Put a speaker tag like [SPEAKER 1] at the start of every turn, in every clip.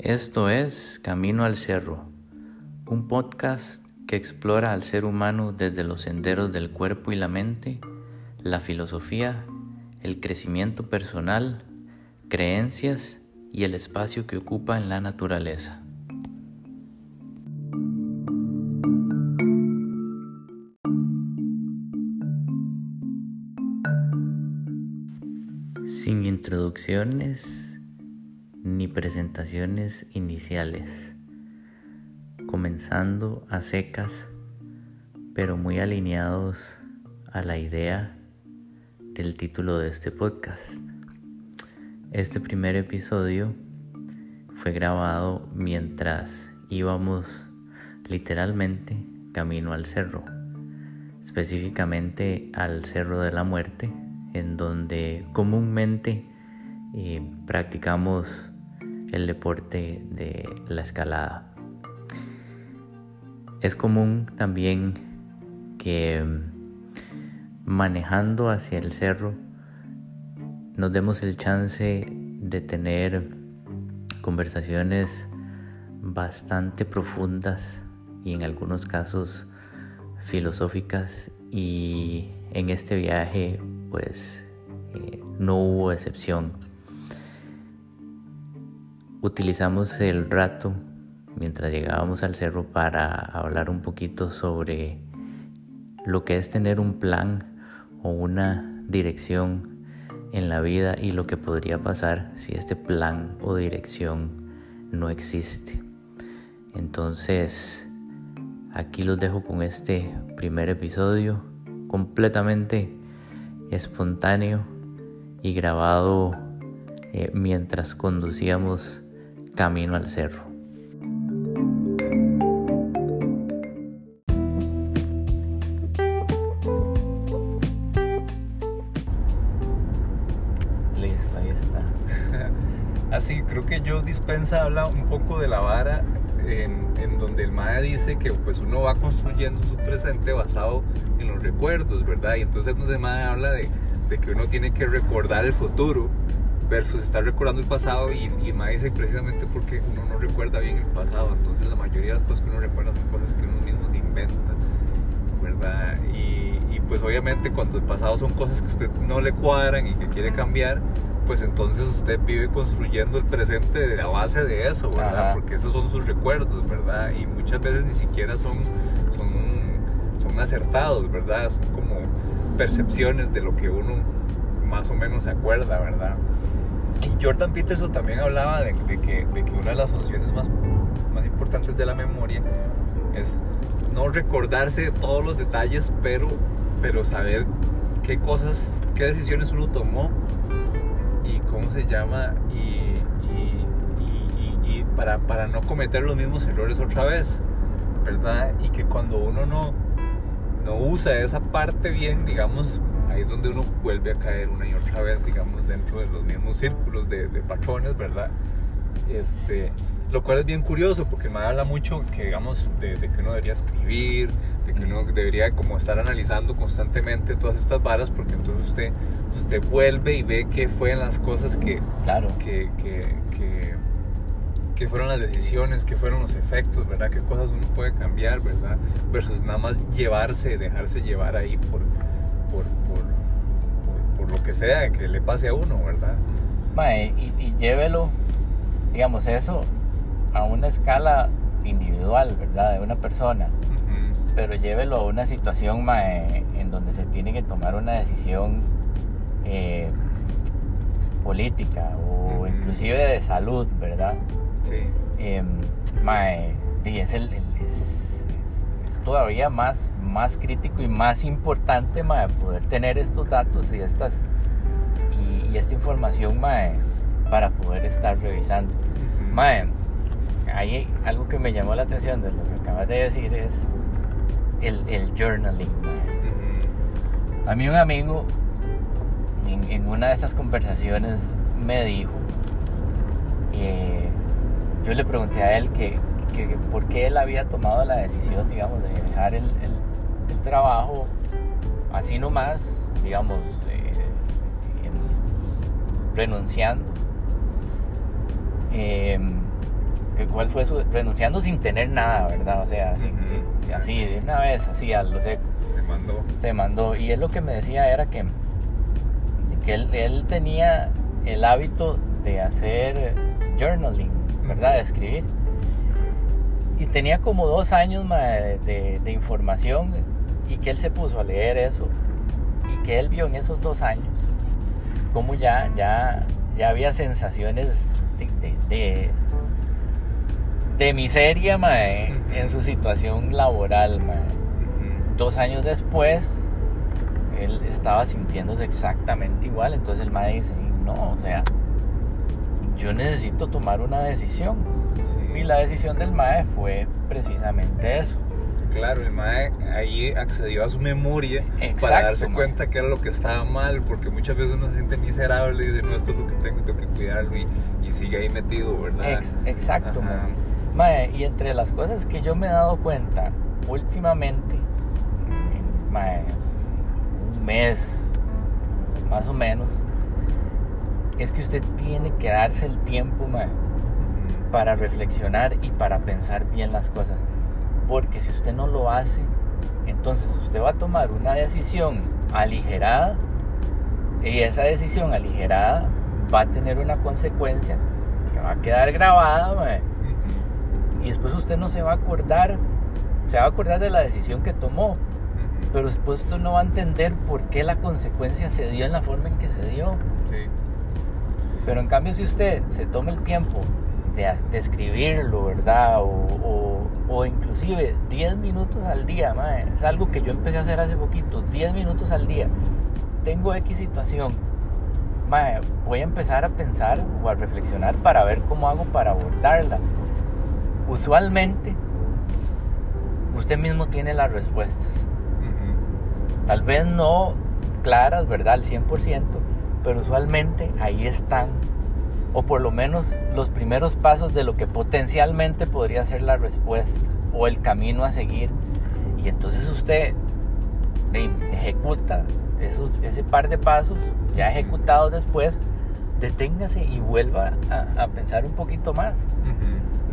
[SPEAKER 1] Esto es Camino al Cerro, un podcast que explora al ser humano desde los senderos del cuerpo y la mente, la filosofía, el crecimiento personal, creencias y el espacio que ocupa en la naturaleza. Introducciones ni presentaciones iniciales, comenzando a secas, pero muy alineados a la idea del título de este podcast. Este primer episodio fue grabado mientras íbamos literalmente camino al cerro, específicamente al Cerro de la Muerte, en donde comúnmente eh, practicamos el deporte de la escalada. Es común también que mm, manejando hacia el cerro nos demos el chance de tener conversaciones bastante profundas y en algunos casos filosóficas y en este viaje pues eh, no hubo excepción utilizamos el rato mientras llegábamos al cerro para hablar un poquito sobre lo que es tener un plan o una dirección en la vida y lo que podría pasar si este plan o dirección no existe. Entonces, aquí los dejo con este primer episodio completamente espontáneo y grabado eh, mientras conducíamos camino al cerro. Listo, ahí está.
[SPEAKER 2] Así, creo que yo dispensa habla un poco de la vara en, en, donde el Maya dice que pues uno va construyendo su presente basado en los recuerdos, ¿verdad? Y entonces donde Maya habla de, de que uno tiene que recordar el futuro versus estar recordando el pasado y, y más dice precisamente porque uno no recuerda bien el pasado, entonces la mayoría de las cosas que uno recuerda son cosas que uno mismo se inventa, ¿verdad? Y, y, pues obviamente cuando el pasado son cosas que usted no le cuadran y que quiere cambiar, pues entonces usted vive construyendo el presente de la base de eso, ¿verdad? Porque esos son sus recuerdos, ¿verdad? Y muchas veces ni siquiera son, son, son acertados, ¿verdad? Son como percepciones de lo que uno más o menos se acuerda, ¿verdad? Jordan Peterson también hablaba de, que, una de las funciones más, importantes de la memoria es no recordarse todos los detalles, pero, pero saber qué cosas, qué decisiones uno tomó y cómo se llama y, y para, para no cometer los mismos errores otra vez, ¿verdad? Y que cuando uno no, no usa esa parte bien, digamos, ahí es donde uno vuelve a caer una y otra vez, digamos, dentro de los mismos círculos de, de patrones, ¿verdad? Este, lo cual es bien curioso porque me habla mucho que, digamos, de, de, que uno debería escribir, de que uno debería como estar analizando constantemente todas estas varas porque entonces usted, usted vuelve y ve qué fueron las cosas que,
[SPEAKER 1] claro.
[SPEAKER 2] que, que, que, que fueron las decisiones, qué fueron los efectos, ¿verdad? Qué cosas uno puede cambiar, ¿verdad? Versus nada más llevarse, dejarse llevar ahí por, por, por, por, por, lo que sea que le pase a uno, ¿verdad?
[SPEAKER 1] Mae, y, y, llévelo, digamos, eso a una escala individual, ¿verdad? De una persona. Uh -huh. Pero llévelo a una situación, mae, en donde se tiene que tomar una decisión eh, política o uh -huh. inclusive de salud, ¿verdad?
[SPEAKER 2] Sí.
[SPEAKER 1] Eh, mae, y es, el, el es, todavía más, más crítico y más importante mae, poder tener estos datos y, estas, y, y esta información mae, para poder estar revisando. Mae, hay algo que me llamó la atención de lo que acabas de decir es el, el journaling. A mí un amigo en, en, una de esas conversaciones me dijo, eh, yo le pregunté a él que, que, por qué él había tomado la decisión, digamos, de dejar el, el, el trabajo así nomás, digamos, eh,
[SPEAKER 3] renunciando. Em, ¿Cuál fue su renunciando sin tener nada, verdad? O sea, así, de una vez, así a lo seco.
[SPEAKER 2] Se mandó.
[SPEAKER 3] Se mandó. Y él lo que me decía era que, que él, tenía el hábito de hacer journaling, ¿verdad? De escribir. Y tenía como dos años de, de información y que él se puso a leer eso y que él vio en esos dos años como ya, ya, ya había sensaciones de, de, miseria en su situación laboral. Dos años después, él estaba sintiéndose exactamente igual. Entonces el mae dice, no, o sea, yo necesito tomar una decisión. Y la decisión del mae fue precisamente eso.
[SPEAKER 2] Claro, el mae ahí accedió a su memoria para darse cuenta que era lo que estaba mal, porque muchas veces uno se siente miserable y dice, no, esto es lo que tengo, tengo que cuidarlo y, sigue ahí metido, ¿verdad?
[SPEAKER 3] exacto, mae. Y entre las cosas que yo me he dado cuenta últimamente, mae, un mes más o menos, es que usted tiene que darse el tiempo, mae, para reflexionar y para pensar bien las cosas. Porque si usted no lo hace, entonces usted va a tomar una decisión aligerada y esa decisión aligerada va a tener una consecuencia que va a quedar grabada y después usted no se va a acordar, se va a acordar de la decisión que tomó, pero después usted no va a entender por qué la consecuencia se dio en la forma en que se dio. Pero en cambio si usted se toma el tiempo de, escribirlo, ¿verdad? O, o, inclusive 10 minutos al día, madre. es algo que yo empecé a hacer hace poquito, 10 minutos al día. Tengo X situación, madre, voy a empezar a pensar o a reflexionar para ver cómo hago para abordarla. Usualmente, usted mismo tiene las respuestas. Tal vez no claras, ¿verdad? Al 100%, pero usualmente ahí están o por lo menos los primeros pasos de lo que potencialmente podría ser la respuesta o el camino a seguir. Y entonces usted ejecuta esos, ese par de pasos ya ejecutados después, deténgase y vuelva a, pensar un poquito más.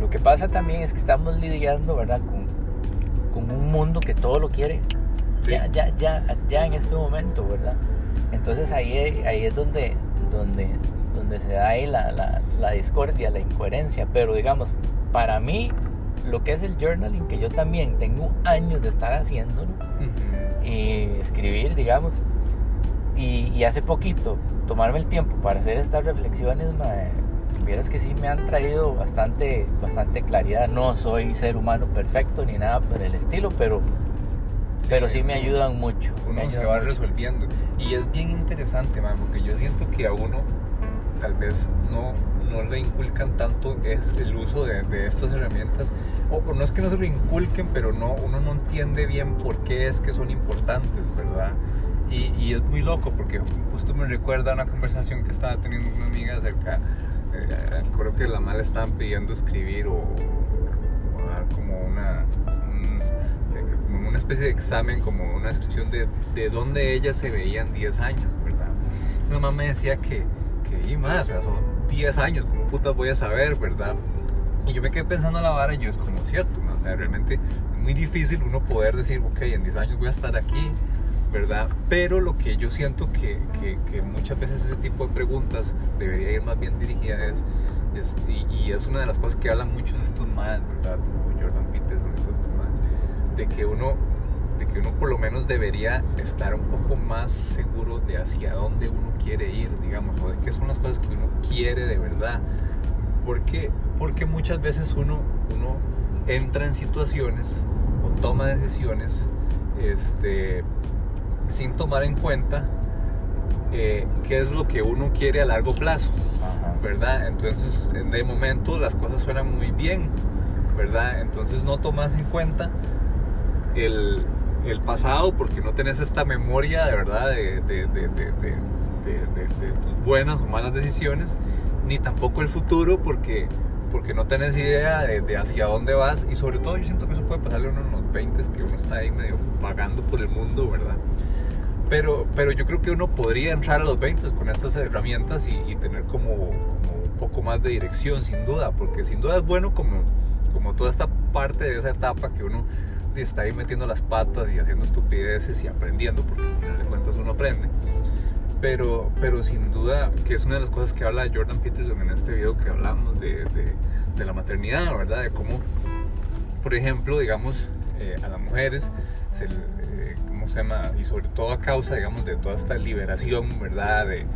[SPEAKER 3] Lo que pasa también es que estamos lidiando, ¿verdad? Con, con un mundo que todo lo quiere. Ya, ya, ya, ya en este momento, ¿verdad? Entonces ahí, ahí es donde, donde donde se da ahí la, la, discordia, la incoherencia. Pero digamos, para mí, lo que es el journaling, que yo también tengo años de estar haciéndolo, y escribir, digamos, y, hace poquito tomarme el tiempo para hacer estas reflexiones, vieras que sí me han traído bastante, bastante claridad. No soy ser humano perfecto ni nada por el estilo, pero sí, pero sí me ayudan mucho.
[SPEAKER 2] Uno se va resolviendo. Y es bien interesante, man, porque yo siento que a uno tal vez no, no le inculcan tanto es el uso de, estas herramientas. O, no es que no se lo inculquen, pero no, uno no entiende bien por qué es que son importantes, ¿verdad? Y, es muy loco porque justo me recuerda una conversación que estaba teniendo una amiga acerca, eh, creo que la mala estaban pidiendo escribir o, dar como una, eh, una especie de examen, como una descripción de, de dónde ella se veía en 10 años, ¿verdad? Mi mamá me decía que que más, o sea, son 10 años, ¿cómo putas voy a saber, verdad? Y yo me quedé pensando en la vara y yo es como cierto, ¿no? o sea, realmente es muy difícil uno poder decir, ok, en 10 años voy a estar aquí, ¿verdad? Pero lo que yo siento que, que, que muchas veces ese tipo de preguntas debería ir más bien dirigida es, es y, es una de las cosas que hablan muchos estos más, ¿verdad? Como Jordan Peterson y todos estos más, de que uno de que uno por lo menos debería estar un poco más seguro de hacia dónde uno quiere ir, digamos, o de qué son las cosas que uno quiere de verdad. Porque, porque muchas veces uno, uno entra en situaciones o toma decisiones este, sin tomar en cuenta eh, qué es lo que uno quiere a largo plazo, ¿verdad? Entonces, de momento las cosas suenan muy bien, ¿verdad? Entonces no tomas en cuenta el, el pasado porque no tenés esta memoria de verdad de, de, de, de, tus buenas o malas decisiones, ni tampoco el futuro porque, porque no tenés idea de, hacia dónde vas y sobre todo yo siento que eso puede pasarle a uno en los 20 que uno está ahí medio vagando por el mundo, ¿verdad? Pero, pero yo creo que uno podría entrar a los 20 con estas herramientas y, y tener como, como, un poco más de dirección, sin duda, porque sin duda es bueno como, como toda esta parte de esa etapa que uno está ahí metiendo las patas y haciendo estupideces y aprendiendo, porque al final de cuentas uno aprende. Pero, pero sin duda que es una de las cosas que habla Jordan Peterson en este video que hablamos de, de, de la maternidad, ¿verdad? De cómo, por ejemplo, digamos, eh, a las mujeres se, eh, ¿cómo se llama? Y sobre todo a causa, digamos, de toda esta liberación, ¿verdad? De,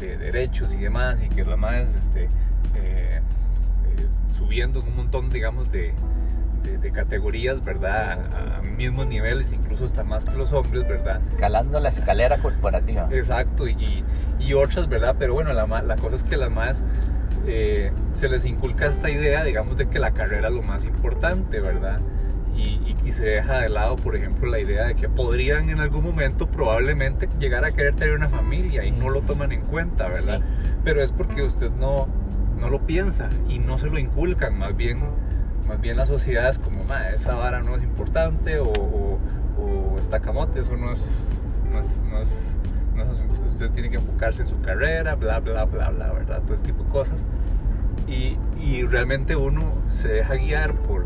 [SPEAKER 2] de derechos y demás, y que la más este, eh, subiendo un montón, digamos, de, de, de, categorías, ¿verdad? A, mismos niveles, incluso hasta más que los hombres, ¿verdad?
[SPEAKER 3] Escalando la escalera corporativa.
[SPEAKER 2] Exacto, y, y otras, ¿verdad? Pero bueno, la, la cosa es que las más eh, se les inculca esta idea, digamos, de que la carrera es lo más importante, ¿verdad? Y, y, y, se deja de lado, por ejemplo, la idea de que podrían en algún momento probablemente llegar a querer tener una familia y no lo toman en cuenta, ¿verdad? Sí. Pero es porque usted no, no lo piensa y no se lo inculcan, más bien más bien la sociedad es como, esa vara no es importante o, o, o está camote, eso no es, no es, no es, usted tiene que enfocarse en su carrera, bla, bla, bla, bla, ¿verdad? Todo ese tipo de cosas. Y, y realmente uno se deja guiar por,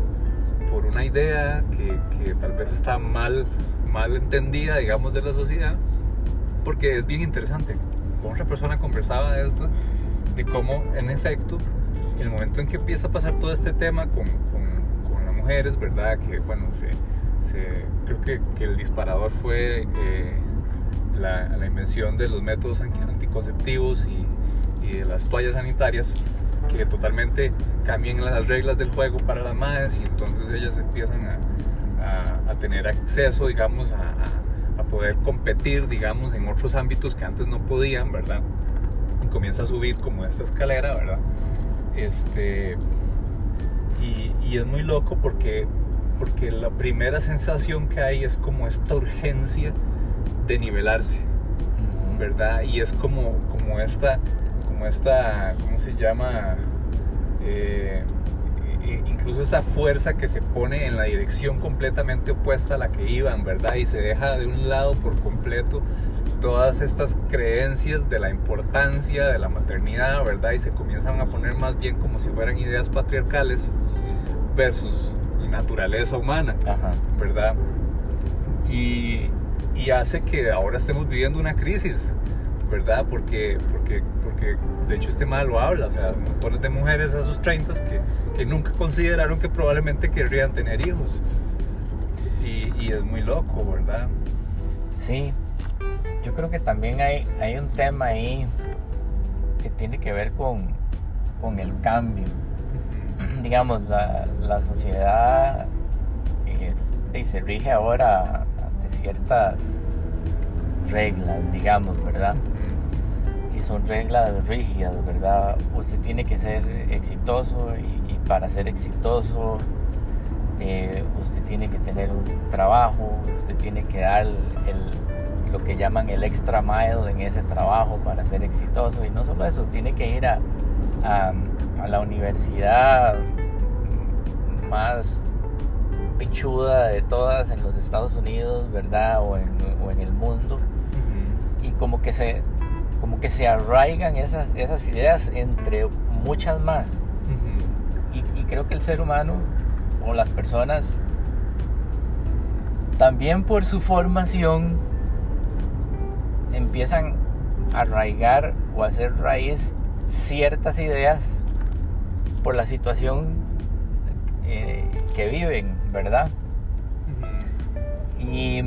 [SPEAKER 2] por una idea que, que, tal vez está mal, mal entendida, digamos, de la sociedad, porque es bien interesante. Otra persona conversaba de esto, de cómo en efecto el momento en que empieza a pasar todo este tema con, con, con las mujeres, ¿verdad? Que bueno, se, creo que, el disparador fue eh, la, invención de los métodos anticonceptivos y, de las toallas sanitarias que totalmente cambian las reglas del juego para las madres y entonces ellas empiezan a tener acceso, digamos, a, a poder competir, digamos, en otros ámbitos que antes no podían, ¿verdad? Y comienza a subir como esta escalera, ¿verdad? Este, y, y, es muy loco porque, porque la primera sensación que hay es como esta urgencia de nivelarse, uh -huh. ¿verdad? Y es como, como esta, como esta, ¿cómo se llama? Eh, incluso esa fuerza que se pone en la dirección completamente opuesta a la que iban, ¿verdad? Y se deja de un lado por completo todas estas creencias de la importancia de la maternidad, ¿verdad? Y se comienzan a poner más bien como si fueran ideas patriarcales versus naturaleza humana, Ajá. ¿verdad? Y, y, hace que ahora estemos viviendo una crisis, ¿verdad? Porque, porque, porque de hecho este mal lo habla, o sea, montones de mujeres a sus 30 que, que nunca consideraron que probablemente querrían tener hijos. Y, y es muy loco, ¿verdad?
[SPEAKER 3] Sí, yo creo que también hay, hay un tema ahí que tiene que ver con, con el cambio. Digamos, la, la sociedad eh, se rige ahora ante ciertas reglas, digamos, ¿verdad? Y son reglas rígidas, ¿verdad? Usted tiene que ser exitoso y, para ser exitoso eh, usted tiene que tener un trabajo, usted tiene que dar el, lo que llaman el extra mile en ese trabajo para ser exitoso. Y no solo eso, tiene que ir a, a, a la universidad más pichuda de todas en los Estados Unidos, ¿verdad? O en, o en el mundo. Uh -huh. Y como que se como que se arraigan esas, esas ideas entre muchas más. Uh -huh. y, y creo que el ser humano o las personas también por su formación empiezan a arraigar o a hacer raíz ciertas ideas por la situación eh, que viven, ¿verdad? Y,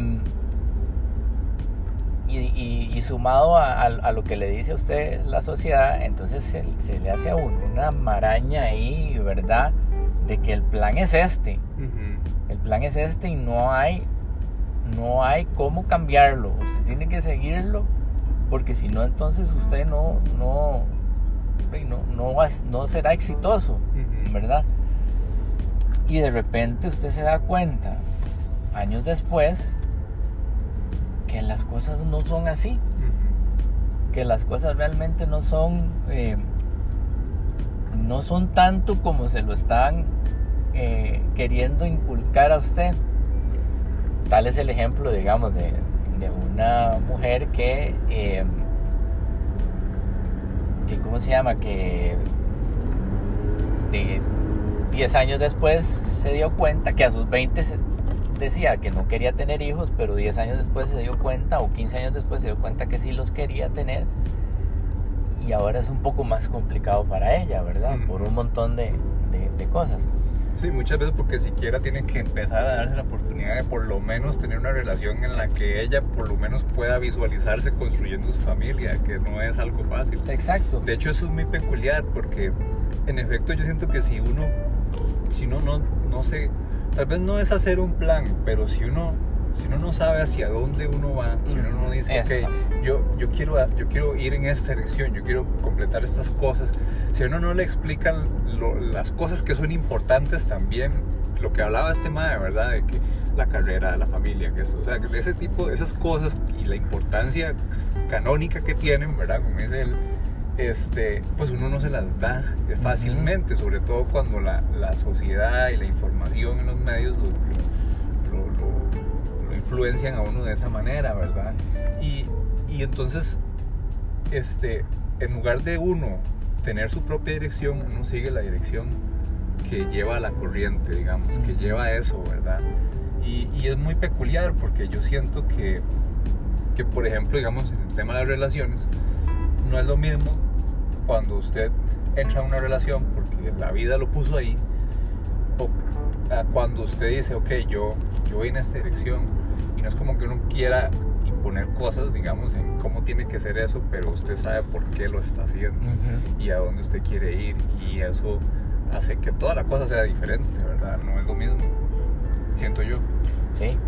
[SPEAKER 3] y, y, y, sumado a, a, a, lo que le dice a usted la sociedad, entonces se, se, le hace a uno una maraña ahí, ¿verdad? De que el plan es este. Uh -huh. El plan es este y no hay no hay cómo cambiarlo, usted tiene que seguirlo, porque si no, entonces usted no, no, no, no, va, no será exitoso, uh -huh. ¿verdad? Y de repente usted se da cuenta, años después, que las cosas no son así, uh -huh. que las cosas realmente no son, eh, no son tanto como se lo están eh, queriendo inculcar a usted tal es el ejemplo, digamos, de de una mujer que, eh, que, ¿cómo se llama? Que de 10 años después se dio cuenta que a sus 20 decía que no quería tener hijos, pero 10 años después se dio cuenta, o 15 años después se dio cuenta que sí los quería tener. Y ahora es un poco más complicado para ella, ¿verdad? Por un montón de, de cosas.
[SPEAKER 2] Sí, muchas veces porque siquiera tienen que empezar a darse la oportunidad de por lo menos tener una relación en la que ella por lo menos pueda visualizarse construyendo su familia, que no es algo fácil.
[SPEAKER 3] Exacto.
[SPEAKER 2] De hecho eso es muy peculiar porque en efecto yo siento que si uno, si uno no, no sé, tal vez no es hacer un plan, pero si uno si uno no sabe hacia dónde uno va, si uno no dice, ok, yo, yo, quiero, yo quiero ir en esta dirección, yo quiero completar estas cosas, si uno no le explican las cosas que son importantes también, lo que hablaba este madre, ¿verdad? De que la carrera, la familia, que eso, o sea, ese tipo, esas cosas y la importancia canónica que tienen, ¿verdad? Como dice él, este, pues uno no se las da fácilmente, sobre todo cuando la, la, sociedad y la información en los medios lo, influencian a uno de esa manera, ¿verdad? Y, y entonces, este, en lugar de uno tener su propia dirección, uno sigue la dirección que lleva a la corriente, digamos, que lleva a eso, ¿verdad? Y, y, es muy peculiar porque yo siento que, que, por ejemplo, digamos, en el tema de las relaciones, no es lo mismo cuando usted entra a una relación porque la vida lo puso ahí, o cuando usted dice, ok, yo, yo voy en esta dirección, y no es como que uno quiera imponer cosas, digamos, en cómo tiene que ser eso, pero usted sabe por qué lo está haciendo y a dónde usted quiere ir. Y eso hace que toda la cosa sea diferente, ¿verdad? No es lo mismo, siento yo.
[SPEAKER 3] Sí,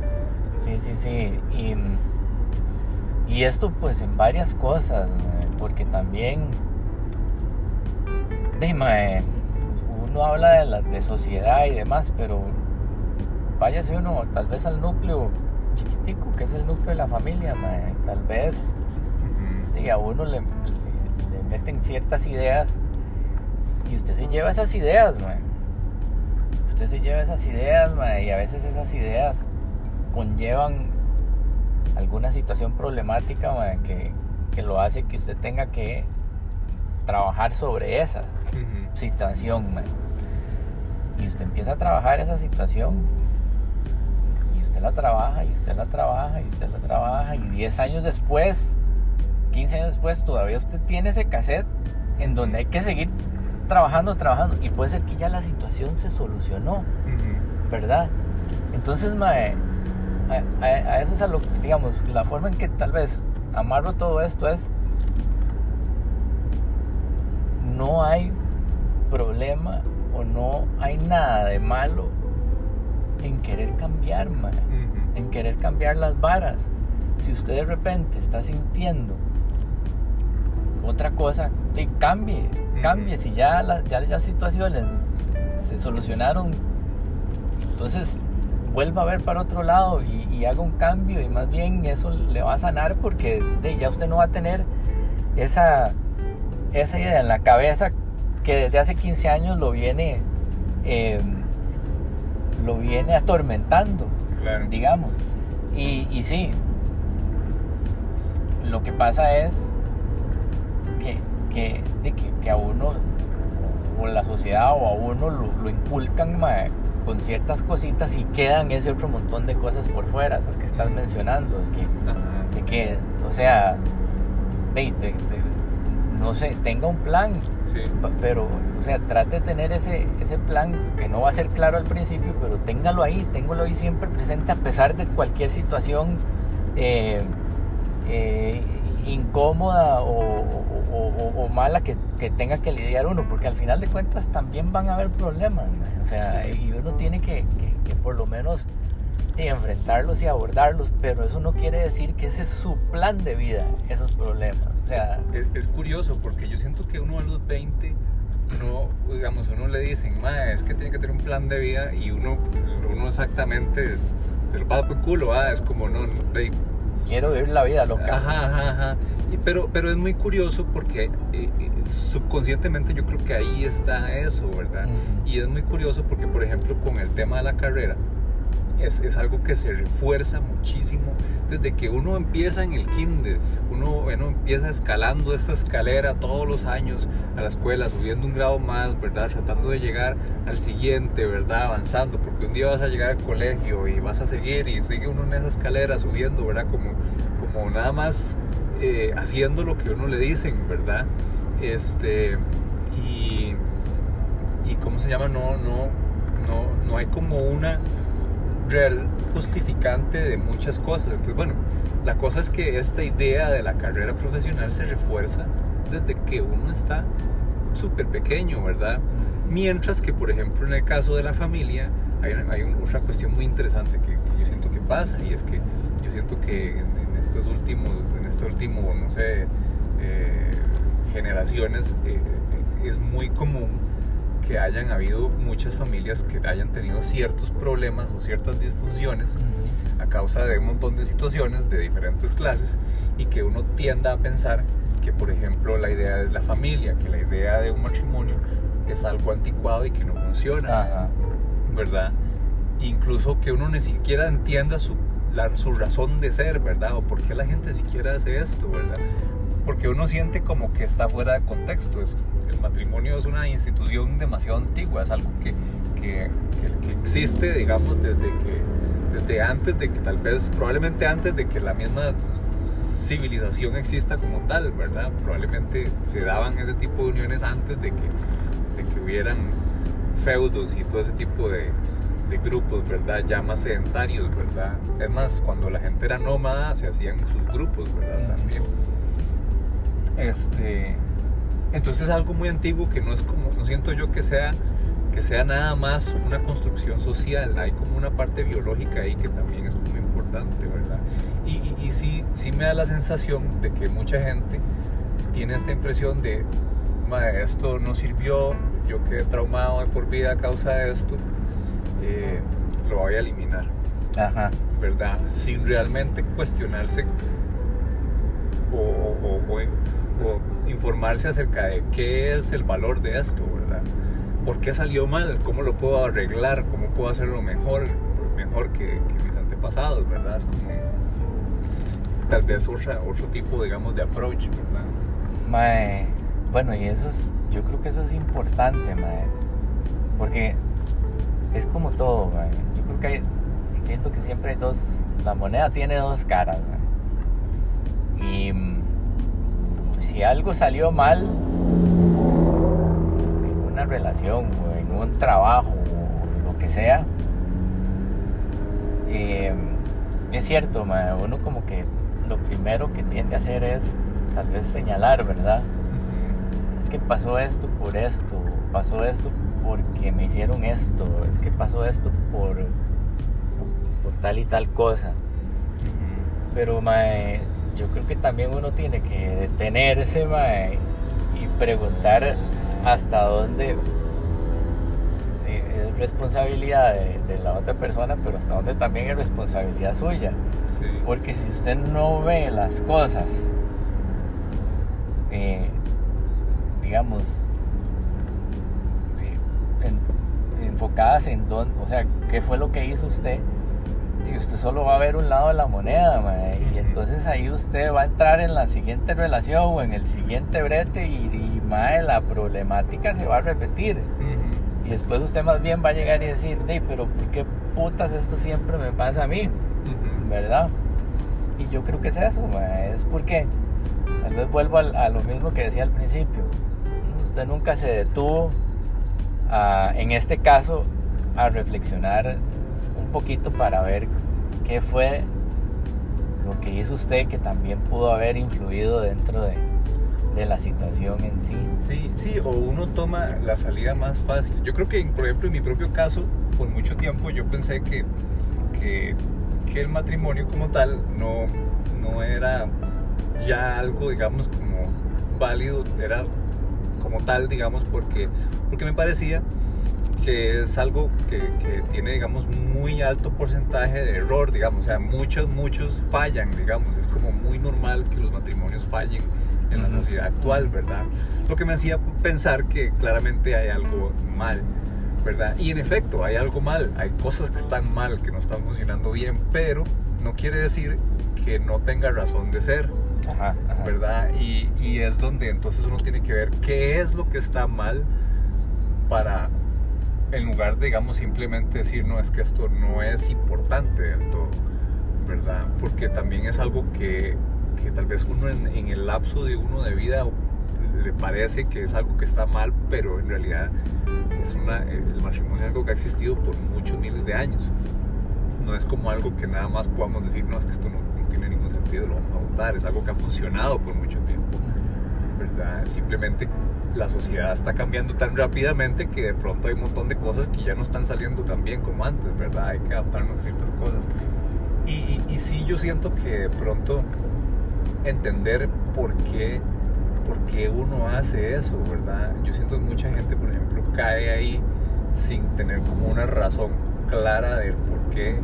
[SPEAKER 3] sí, sí, sí. Y, y esto pues en varias cosas, porque también, dime, uno habla de, la, de sociedad y demás, pero váyase uno tal vez al núcleo chiquitico, que es el núcleo de la familia, tal vez a uno le, meten ciertas ideas y usted se lleva esas ideas, usted se lleva esas ideas y a veces esas ideas conllevan alguna situación problemática que, que, lo hace que usted tenga que trabajar sobre situación. Y usted empieza a trabajar esa situación la trabaja y usted la trabaja y usted la trabaja y 10 años después, 15 años después, todavía usted tiene ese cassette en donde hay que seguir trabajando, trabajando y puede ser que ya la situación se solucionó, ¿verdad? Entonces, mae, a, eso es a lo digamos, la forma en que tal vez amarro todo esto es, no hay problema o no hay nada de malo en querer cambiar, en querer cambiar las varas. Si usted de repente está sintiendo otra cosa, cambie, cambie. Si ya, ya las situaciones se solucionaron, entonces vuelva a ver para otro lado y, haga un cambio y más bien eso le va a sanar porque ya usted no va a tener esa, esa idea en la cabeza que desde hace 15 años lo viene eh, lo viene atormentando, digamos. Y, y sí, lo que pasa es que, que, que, a uno, o la sociedad, o a uno lo, inculcan con ciertas cositas y quedan ese otro montón de cosas por fuera, esas que estás mencionando, de que, de que o sea, de, no sé, tenga un plan, pero, o sea, trate de tener ese, ese plan que no va a ser claro al principio, pero téngalo ahí, téngalo ahí siempre presente a pesar de cualquier situación eh, eh, incómoda o, mala que, tenga que lidiar uno, porque al final de cuentas también van a haber problemas, o sea, y uno tiene que, que por lo menos enfrentarlos y abordarlos, pero eso no quiere decir que ese es su plan de vida, esos problemas. O sea,
[SPEAKER 2] es, curioso porque yo siento que uno a los 20 no, digamos, uno le dicen, es que tiene que tener un plan de vida y uno, uno exactamente se lo pasa por culo, ¿va? es como, no,
[SPEAKER 3] quiero vivir la vida loca.
[SPEAKER 2] Ajá, ajá, ajá. Pero, pero es muy curioso porque eh, eh, subconscientemente yo creo que ahí está eso, ¿verdad? Y es muy curioso porque, por ejemplo, con el tema de la carrera, es, es, algo que se refuerza muchísimo desde que uno empieza en el kinder, uno, empieza escalando esta escalera todos los años a la escuela, subiendo un grado más, ¿verdad? Tratando de llegar al siguiente, ¿verdad? Avanzando, porque un día vas a llegar al colegio y vas a seguir y sigue uno en esa escalera subiendo, ¿verdad? Como, como nada más eh, haciendo lo que uno le dicen, ¿verdad? Este, y, y ¿cómo se llama? No, no, no, no hay como una real justificante de muchas cosas. Entonces, bueno, la cosa es que esta idea de la carrera profesional se refuerza desde que uno está súper pequeño, ¿verdad? Mientras que, por ejemplo, en el caso de la familia, hay, hay otra cuestión muy interesante que, yo siento que pasa, y es que yo siento que en, estos últimos, en este último, no sé, eh, generaciones, eh, es muy común que hayan habido muchas familias que hayan tenido ciertos problemas o ciertas disfunciones a causa de un montón de situaciones de diferentes clases y que uno tienda a pensar que, por ejemplo, la idea de la familia, que la idea de un matrimonio es algo anticuado y que no funciona, ¿verdad? Incluso que uno ni siquiera entienda su, su razón de ser, ¿verdad? O por qué la gente siquiera hace esto, ¿verdad? Porque uno siente como que está fuera de contexto. Es el matrimonio es una institución demasiado antigua, es algo que, que, que, existe, digamos, desde, que, desde antes de que tal vez, probablemente antes de que la misma civilización exista como tal, ¿verdad? Probablemente se daban ese tipo de uniones antes de que, de que hubieran feudos y todo ese tipo de, de grupos, ¿verdad? Ya más sedentarios, ¿verdad? Es más, cuando la gente era nómada se hacían sus grupos, ¿verdad? También. Este, entonces es algo muy antiguo que no es como, no siento yo que sea, que sea nada más una construcción social, hay como una parte biológica ahí que también es muy importante, ¿verdad? Y, y, sí, sí me da la sensación de que mucha gente tiene esta impresión de, esto no sirvió, yo quedé traumado de por vida a causa de esto, eh, lo voy a eliminar. Ajá. ¿Verdad? Sin realmente cuestionarse o, o, o o informarse acerca de qué es el valor de esto, ¿verdad? ¿Por qué salió mal? ¿Cómo lo puedo arreglar? ¿Cómo puedo hacerlo mejor? Mejor que, mis antepasados, ¿verdad? Es como tal vez otro tipo, digamos, de approach, ¿verdad?
[SPEAKER 3] Mae, bueno, y eso es, yo creo que eso es importante, mae, porque es como todo, mae. Yo creo que hay, siento que siempre hay dos, la moneda tiene dos caras, mae. Y si algo salió mal en una relación o en un trabajo o lo que sea, eh, es cierto, uno como que lo primero que tiende a hacer es tal vez señalar, ¿verdad? Es que pasó esto por esto, pasó esto porque me hicieron esto, es que pasó esto por, por tal y tal cosa. Pero mae, yo creo que también uno tiene que detenerse y preguntar hasta dónde es responsabilidad de, la otra persona, pero hasta dónde también es responsabilidad suya. Porque si usted no ve las cosas, eh, digamos, eh, enfocadas en dónde, o sea, qué fue lo que hizo usted, y usted solo va a ver un lado de la moneda, y entonces ahí usted va a entrar en la siguiente relación o en el siguiente brete y, la problemática se va a repetir. Y después usted más bien va a llegar y decir, pero ¿por qué putas esto siempre me pasa a mí? ¿Verdad? Y yo creo que es eso, es porque tal vez vuelvo a, lo mismo que decía al principio. Usted nunca se detuvo, en este caso, a reflexionar un poquito para ver qué fue lo que hizo usted que también pudo haber influido dentro de, de la situación en sí.
[SPEAKER 2] Sí, sí, o uno toma la salida más fácil. Yo creo que, por ejemplo, en mi propio caso, por mucho tiempo yo pensé que, que, que el matrimonio como tal no, no era ya algo, digamos, como válido, era como tal, digamos, porque, porque me parecía que es algo que, que, tiene, digamos, muy alto porcentaje de error, digamos, o sea, muchos, muchos fallan, digamos, es como muy normal que los matrimonios fallen en la sociedad actual, ¿verdad? Lo que me hacía pensar que claramente hay algo mal, ¿verdad? Y en efecto, hay algo mal, hay cosas que están mal, que no están funcionando bien, pero no quiere decir que no tenga razón de ser,
[SPEAKER 3] Ajá, ajá.
[SPEAKER 2] ¿verdad? Y, y es donde entonces uno tiene que ver qué es lo que está mal para, en lugar de, digamos, simplemente decir, no, es que esto no es importante del todo, ¿verdad? Porque también es algo que, que tal vez uno en, el lapso de uno de vida le parece que es algo que está mal, pero en realidad es una, el matrimonio es algo que ha existido por muchos miles de años. No es como algo que nada más podamos decir, no, es que esto no, no tiene ningún sentido, lo vamos a votar. Es algo que ha funcionado por mucho tiempo, ¿verdad? Simplemente la sociedad está cambiando tan rápidamente que de pronto hay un montón de cosas que ya no están saliendo tan bien como antes, ¿verdad? Hay que adaptarnos a ciertas cosas. Y, y, y sí, yo siento que de pronto entender por qué por qué uno hace eso, ¿verdad? Yo siento que mucha gente, por ejemplo, cae ahí sin tener como una razón clara de por qué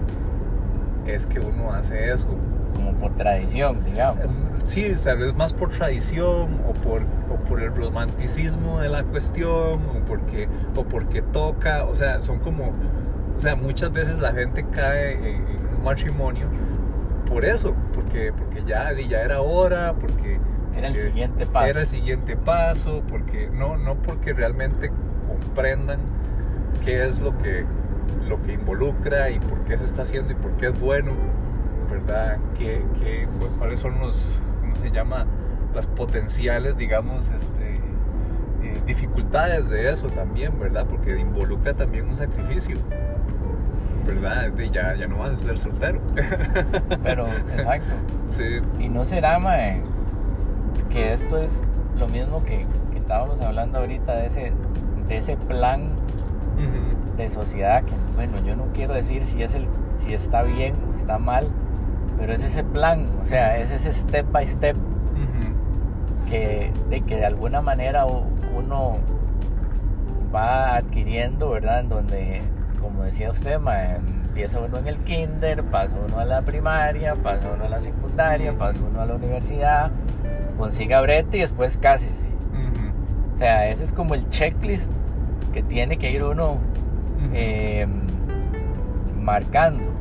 [SPEAKER 2] es que uno hace eso.
[SPEAKER 3] Como por tradición, digamos.
[SPEAKER 2] Sí, o sea, es más por tradición o por, o por el romanticismo de la cuestión o porque, o porque toca, o sea, son como, o sea, muchas veces la gente cae en, en un matrimonio por eso, porque, porque ya, ya era hora, porque
[SPEAKER 3] Era el siguiente paso.
[SPEAKER 2] Era el siguiente paso, porque no, no porque realmente comprendan qué es lo que, lo que involucra y por qué se está haciendo y por qué es bueno, ¿verdad? ¿Qué, qué, ¿Cuáles son los, cómo se llama? Las potenciales, digamos, este, eh, dificultades de eso también, ¿verdad? Porque involucra también un sacrificio. ¿Verdad? De ya, ya no vas a ser soltero.
[SPEAKER 3] Pero, exacto.
[SPEAKER 2] Sí.
[SPEAKER 3] Y no será, mae, que esto es lo mismo que, que estábamos hablando ahorita de ese, de ese plan de sociedad que, bueno, yo no quiero decir si, es el, si está bien o está mal, pero es ese plan, o sea, es ese step by step que de, que de alguna manera uno va adquiriendo, ¿verdad? En donde, como decía usted, ma, empieza uno en el kinder, pasa uno a la primaria, pasa uno a la secundaria, pasa uno a la universidad, consiga brete y después cásese. O sea, ese es como el checklist que tiene que ir uno eh, marcando.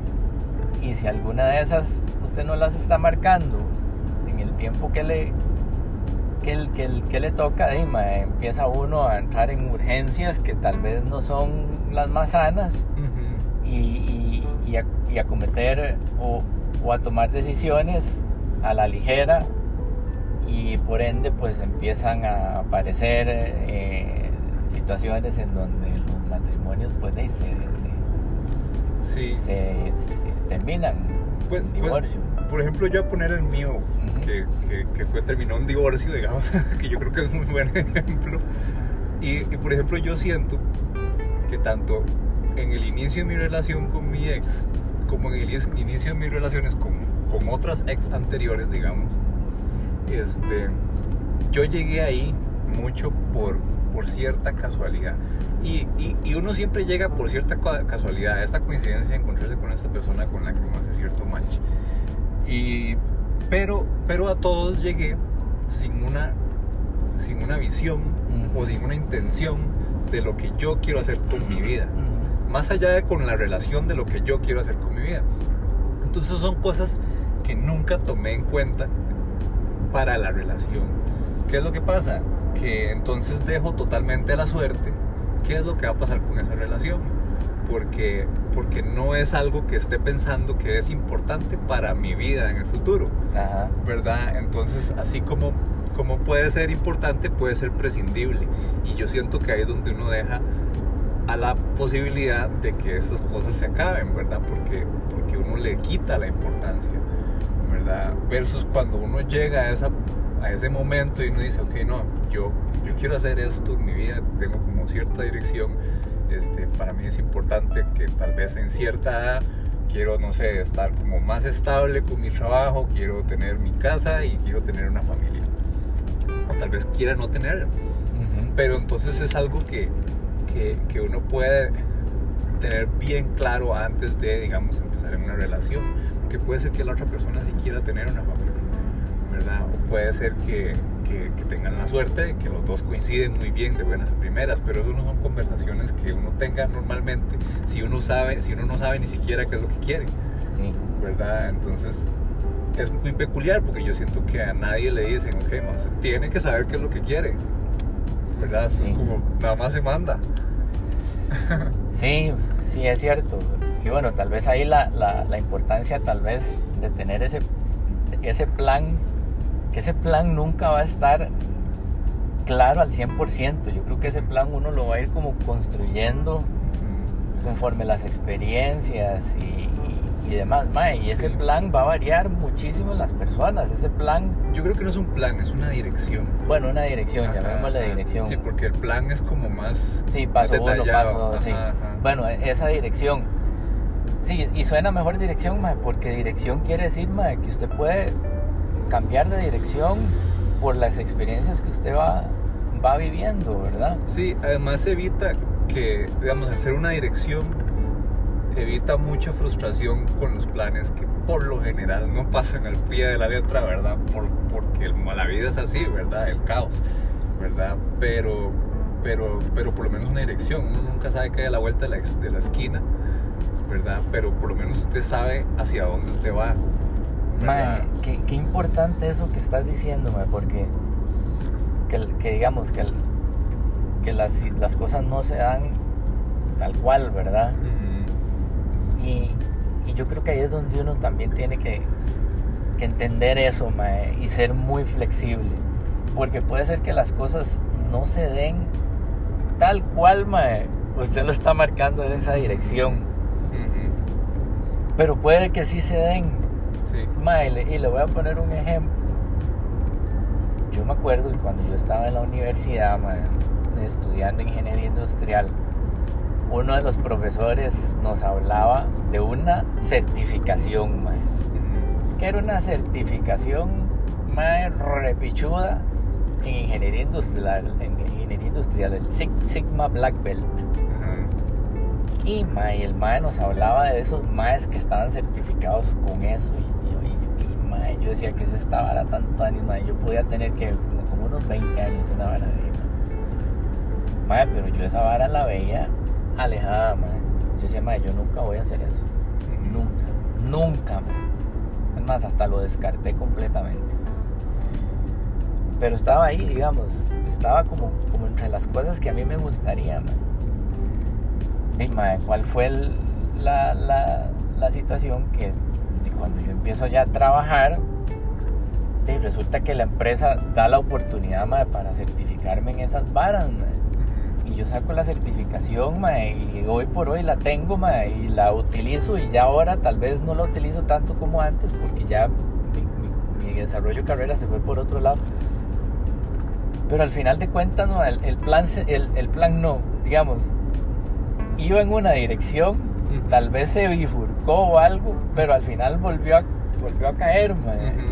[SPEAKER 3] Y si alguna de esas usted no las está marcando en el tiempo que le, que el, que el- que le toca, ahí, ma, empieza uno a entrar en urgencias que tal vez no son las más sanas y, y- y a, y a cometer o, o a tomar decisiones a la ligera y por ende pues empiezan a aparecer eh, situaciones en donde los matrimonios pues se, se-
[SPEAKER 2] Sí.
[SPEAKER 3] se- se terminan
[SPEAKER 2] Pues- pues,
[SPEAKER 3] divorcio.
[SPEAKER 2] Por ejemplo, yo voy a poner el mío,
[SPEAKER 3] Ujú.
[SPEAKER 2] que, que, que fue, terminó en divorcio, digamos, que yo creo que es muy buen ejemplo. Y, y, por ejemplo, yo siento que tanto en el inicio de mi relación con mi ex, como en el inicio- inicio de mis relaciones con, con otras ex anteriores, digamos, este, yo llegué ahí mucho por, por cierta casualidad. Y, y- y uno siempre llega por cierta ca- casualidad, esta coincidencia de encontrarse con esta persona con la que uno hace cierto match. Y, pero, pero a todos llegué sin una, sin una visión
[SPEAKER 3] Ujú.
[SPEAKER 2] o sin una intención de lo que yo quiero hacer con mi vida.
[SPEAKER 3] Ujú.
[SPEAKER 2] Más allá de con la relación de lo que yo quiero hacer con mi vida. Entonces son cosas que nunca tomé en cuenta para la relación. ¿Qué es lo que pasa? Que entonces dejo totalmente a la suerte qué es lo que va a pasar con esa relación. Porque, porque no es algo que esté pensando que es importante para mi vida en el futuro.
[SPEAKER 3] Ajá.
[SPEAKER 2] ¿verdad? Entonces, así como, como puede ser importante, puede ser prescindible. Y yo siento que ahí es donde uno deja a la posibilidad de que esas cosas se acaben, ¿verdad? Porque, porque uno le quita la importancia, ¿verdad? Versus cuando uno llega a, esa, a ese momento y uno dice, ok, no, yo, yo quiero hacer esto en mi vida, tengo como cierta dirección, este, para mí es importante que tal vez en cierta edad quiero, no sé, estar como más estable con mi trabajo, quiero tener mi casa y quiero tener una familia. O tal vez quiera no tenerla.
[SPEAKER 3] Ujú.
[SPEAKER 2] Pero entonces es algo que, que, que uno puede tener bien claro antes de, digamos, empezar en una relación. Porque puede ser que la otra persona sí quiera tener una familia, ¿verdad? O puede ser que, que, que, tengan la suerte que los dos coinciden muy bien de buenas a primeras, pero eso no son conversaciones que uno tenga normalmente si uno sabe, si uno no sabe ni siquiera qué es lo que quiere.
[SPEAKER 3] Sí.
[SPEAKER 2] ¿Verdad? Entonces es muy peculiar porque yo siento que a nadie le dicen, ok, no, tiene que saber qué es lo que quiere. ¿Verdad? Es como, nada más se manda.
[SPEAKER 3] sí, sí, es cierto. Y bueno, tal vez ahí la, la, la importancia tal vez de tener ese, ese plan, que ese plan nunca va a estar claro al 100%. Yo creo que ese plan uno lo va a ir como construyendo conforme las experiencias y, y demás. y ese plan va a variar muchísimo en las personas. Ese plan.
[SPEAKER 2] Yo creo que no es un plan, es una dirección.
[SPEAKER 3] Bueno, una dirección, llamémosle dirección.
[SPEAKER 2] Sí, porque el plan es como más.
[SPEAKER 3] Sí, paso uno, paso dos, sí. Bueno, esa dirección. Sí, y suena mejor dirección, porque dirección quiere decir que usted puede cambiar de dirección por las experiencias que usted va, va viviendo, ¿verdad?
[SPEAKER 2] Sí, además evita que, digamos, hacer una dirección evita mucha frustración con los planes que por lo general no pasan al pie de la letra, ¿verdad? Por, porque la vida es así, ¿verdad? El caos, ¿verdad? Pero, pero, pero por lo menos una dirección, uno nunca sabe que hay a la vuelta de la, de la esquina, ¿verdad? Pero por lo menos usted sabe hacia dónde usted va.
[SPEAKER 3] Mae, qué, qué, importante eso que estás diciendo, porque que, que digamos que, que las, las, cosas no se dan tal cual, ¿verdad? Y, yo creo que ahí es donde uno también tiene que, entender eso, mae, y ser muy flexible. Porque puede ser que las cosas no se den tal cual, mae. Usted lo está marcando en esa dirección. Pero puede que sí se den.
[SPEAKER 2] Sí.
[SPEAKER 3] y le voy a poner un ejemplo. Yo me acuerdo que cuando yo estaba en la universidad, mae, estudiando ingeniería industrial, uno de los profesores nos hablaba de una certificación, que era una certificación más repichuda en ingeniería industrial, en ingeniería industrial, el Sigma Black Belt. Y el mae nos hablaba de esos maes que estaban certificados con eso. Yo decía que se estaba vara tanto ánimo, yo podía tener que como, unos 20 años una vara de mae, pero yo esa vara la veía alejada, madre. Yo decía, madre, yo nunca voy a hacer eso. Nunca, nunca, madre. Es más, hasta lo descarté completamente. Pero estaba ahí, digamos. Estaba como, como entre las cosas que a mí me gustaría, madre. Y, madre, ¿cuál fue la, la, la, situación que cuando yo empiezo ya a trabajar, y resulta que la empresa da la oportunidad, madre, para certificarme en esas varas, madre y yo saco la certificación, y hoy por hoy la tengo, y la utilizo y ya ahora tal vez no la utilizo tanto como antes porque ya mi, desarrollo de carrera se fue por otro lado. Pero al final de cuentas, no, el, plan, el, plan no, digamos, iba en una dirección, tal vez se bifurcó o algo, pero al final volvió a, volvió a caer,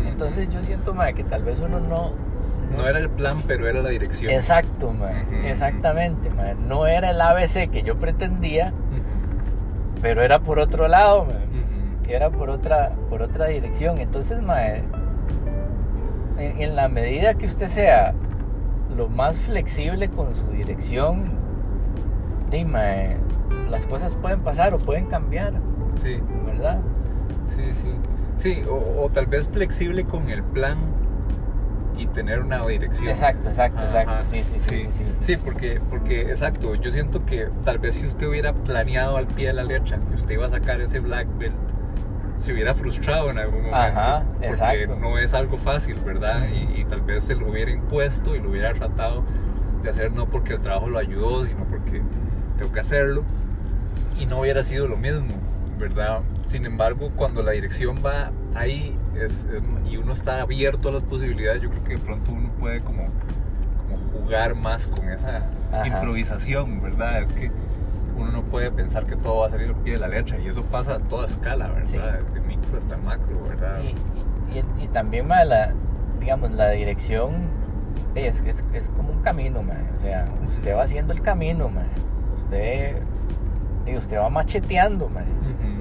[SPEAKER 3] Entonces yo siento, que tal vez uno no,
[SPEAKER 2] no era el plan, pero era la dirección.
[SPEAKER 3] Exacto, exactamente. No era el ABC que yo pretendía, pero era por otro lado, era por otra, por otra dirección. Entonces, en, la medida que usted sea lo más flexible con su dirección, las cosas pueden pasar o pueden cambiar.
[SPEAKER 2] Sí.
[SPEAKER 3] ¿Verdad?
[SPEAKER 2] Sí, sí. Sí, o tal vez flexible con el plan y tener una dirección.
[SPEAKER 3] Exacto, exacto, exacto. Sí sí sí, sí,
[SPEAKER 2] sí, porque, porque, exacto, yo siento que tal vez si usted hubiera planeado al pie de la letra que usted iba a sacar ese black belt, se hubiera frustrado en algún momento. Ajá, porque no es algo fácil, ¿verdad? y, y, tal vez se lo hubiera impuesto y lo hubiera tratado de hacer no porque el trabajo lo ayudó, sino porque tengo que hacerlo. Y no hubiera sido lo mismo, ¿verdad? Sin embargo, cuando la dirección va ahí y uno está abierto a las posibilidades, yo creo que de pronto uno puede como, como jugar más con esa improvisación, ¿verdad? Es que uno no puede pensar que todo va a salir al pie de la letra y eso pasa a toda escala, ¿verdad? De micro hasta macro, ¿verdad?
[SPEAKER 3] Y, y, también, la, digamos, la dirección es, es, es como un camino, o sea, usted va haciendo el camino, usted, usted va macheteando,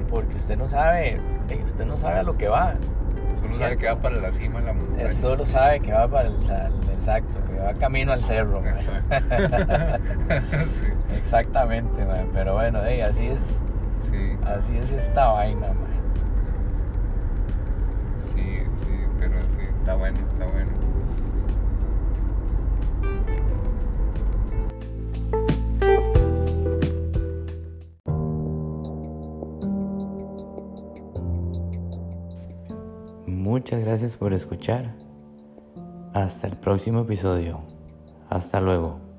[SPEAKER 3] porque usted no sabe, usted no sabe a lo que va
[SPEAKER 2] Uno sabe que va para la cima de la montaña.
[SPEAKER 3] Solo sabe que va para el, exacto, que va camino al cerro.
[SPEAKER 2] sí.
[SPEAKER 3] Exactamente, man. pero bueno, hey, así es.
[SPEAKER 2] Sí.
[SPEAKER 3] Así es esta vaina, man.
[SPEAKER 2] Sí, sí, pero sí, está bueno, está bueno.
[SPEAKER 3] Muchas gracias por escuchar. Hasta el próximo episodio. Hasta luego.